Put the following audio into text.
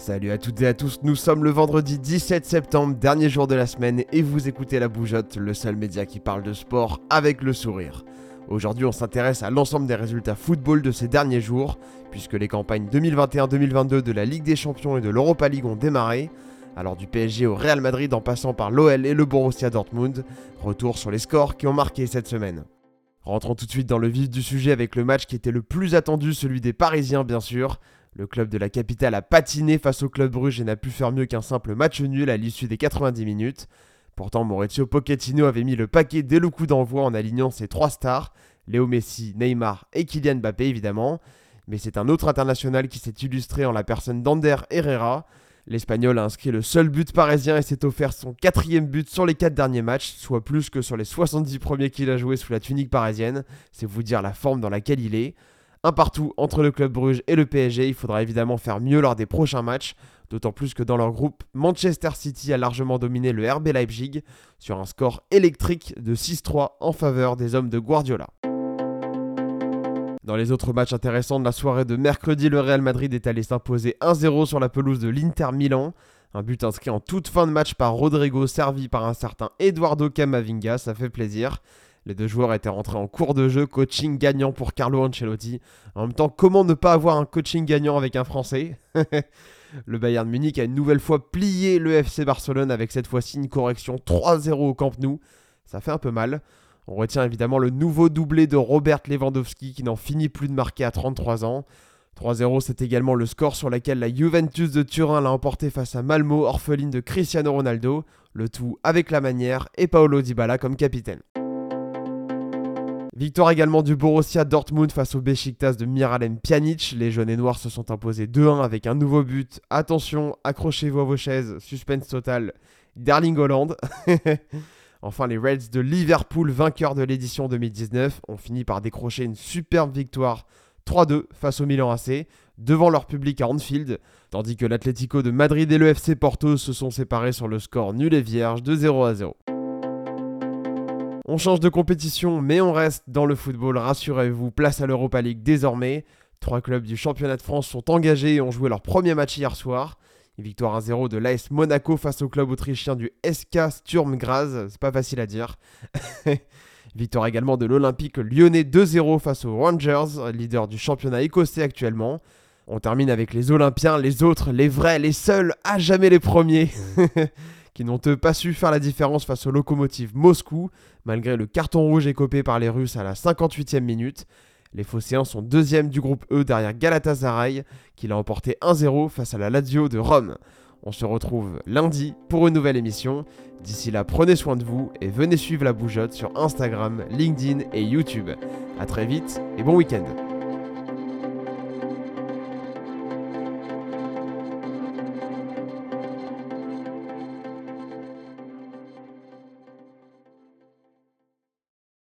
Salut à toutes et à tous, nous sommes le vendredi 17 septembre, dernier jour de la semaine, et vous écoutez La Bougeotte, le seul média qui parle de sport avec le sourire. Aujourd'hui, on s'intéresse à l'ensemble des résultats football de ces derniers jours, puisque les campagnes 2021-2022 de la Ligue des Champions et de l'Europa League ont démarré. Alors du PSG au Real Madrid en passant par l'OL et le Borussia Dortmund, retour sur les scores qui ont marqué cette semaine. Rentrons tout de suite dans le vif du sujet avec le match qui était le plus attendu, celui des Parisiens bien sûr. Le club de la capitale a patiné face au club Bruges et n'a pu faire mieux qu'un simple match nul à l'issue des 90 minutes. Pourtant, Maurizio Pochettino avait mis le paquet dès le coup d'envoi en alignant ses trois stars, Léo Messi, Neymar et Kylian Mbappé évidemment. Mais c'est un autre international qui s'est illustré en la personne d'Ander Herrera. L'Espagnol a inscrit le seul but parisien et s'est offert son quatrième but sur les quatre derniers matchs, soit plus que sur les 70 premiers qu'il a joué sous la tunique parisienne. C'est vous dire la forme dans laquelle il est. Un partout entre le club Bruges et le PSG, il faudra évidemment faire mieux lors des prochains matchs, d'autant plus que dans leur groupe, Manchester City a largement dominé le RB Leipzig sur un score électrique de 6-3 en faveur des hommes de Guardiola. Dans les autres matchs intéressants de la soirée de mercredi, le Real Madrid est allé s'imposer 1-0 sur la pelouse de l'Inter Milan. Un but inscrit en toute fin de match par Rodrigo, servi par un certain Eduardo Camavinga, ça fait plaisir. Les deux joueurs étaient rentrés en cours de jeu, coaching gagnant pour Carlo Ancelotti. En même temps, comment ne pas avoir un coaching gagnant avec un Français Le Bayern Munich a une nouvelle fois plié le FC Barcelone avec cette fois-ci une correction 3-0 au Camp Nou. Ça fait un peu mal. On retient évidemment le nouveau doublé de Robert Lewandowski qui n'en finit plus de marquer à 33 ans. 3-0, c'est également le score sur lequel la Juventus de Turin l'a emporté face à Malmo, orpheline de Cristiano Ronaldo. Le tout avec la manière et Paolo Dybala comme capitaine. Victoire également du Borussia Dortmund face au Besiktas de Miralem Pjanic. Les jaunes et noirs se sont imposés 2-1 avec un nouveau but. Attention, accrochez-vous à vos chaises, suspense total. Darling Holland. enfin, les Reds de Liverpool, vainqueurs de l'édition 2019, ont fini par décrocher une superbe victoire 3-2 face au Milan AC, devant leur public à Anfield, tandis que l'Atlético de Madrid et le FC Porto se sont séparés sur le score nul et vierge de 0 à 0. On change de compétition, mais on reste dans le football, rassurez-vous, place à l'Europa League désormais. Trois clubs du championnat de France sont engagés et ont joué leur premier match hier soir. Victoire 1-0 de l'AS Monaco face au club autrichien du SK Sturm Graz, c'est pas facile à dire. victoire également de l'Olympique lyonnais 2-0 face aux Rangers, leader du championnat écossais actuellement. On termine avec les Olympiens, les autres, les vrais, les seuls, à jamais les premiers. qui n'ont pas su faire la différence face au locomotive Moscou, malgré le carton rouge écopé par les Russes à la 58e minute. Les Phocéens sont deuxième du groupe E derrière Galatasaray, qui l'a emporté 1-0 face à la Lazio de Rome. On se retrouve lundi pour une nouvelle émission. D'ici là, prenez soin de vous et venez suivre la bougeotte sur Instagram, LinkedIn et YouTube. A très vite et bon week-end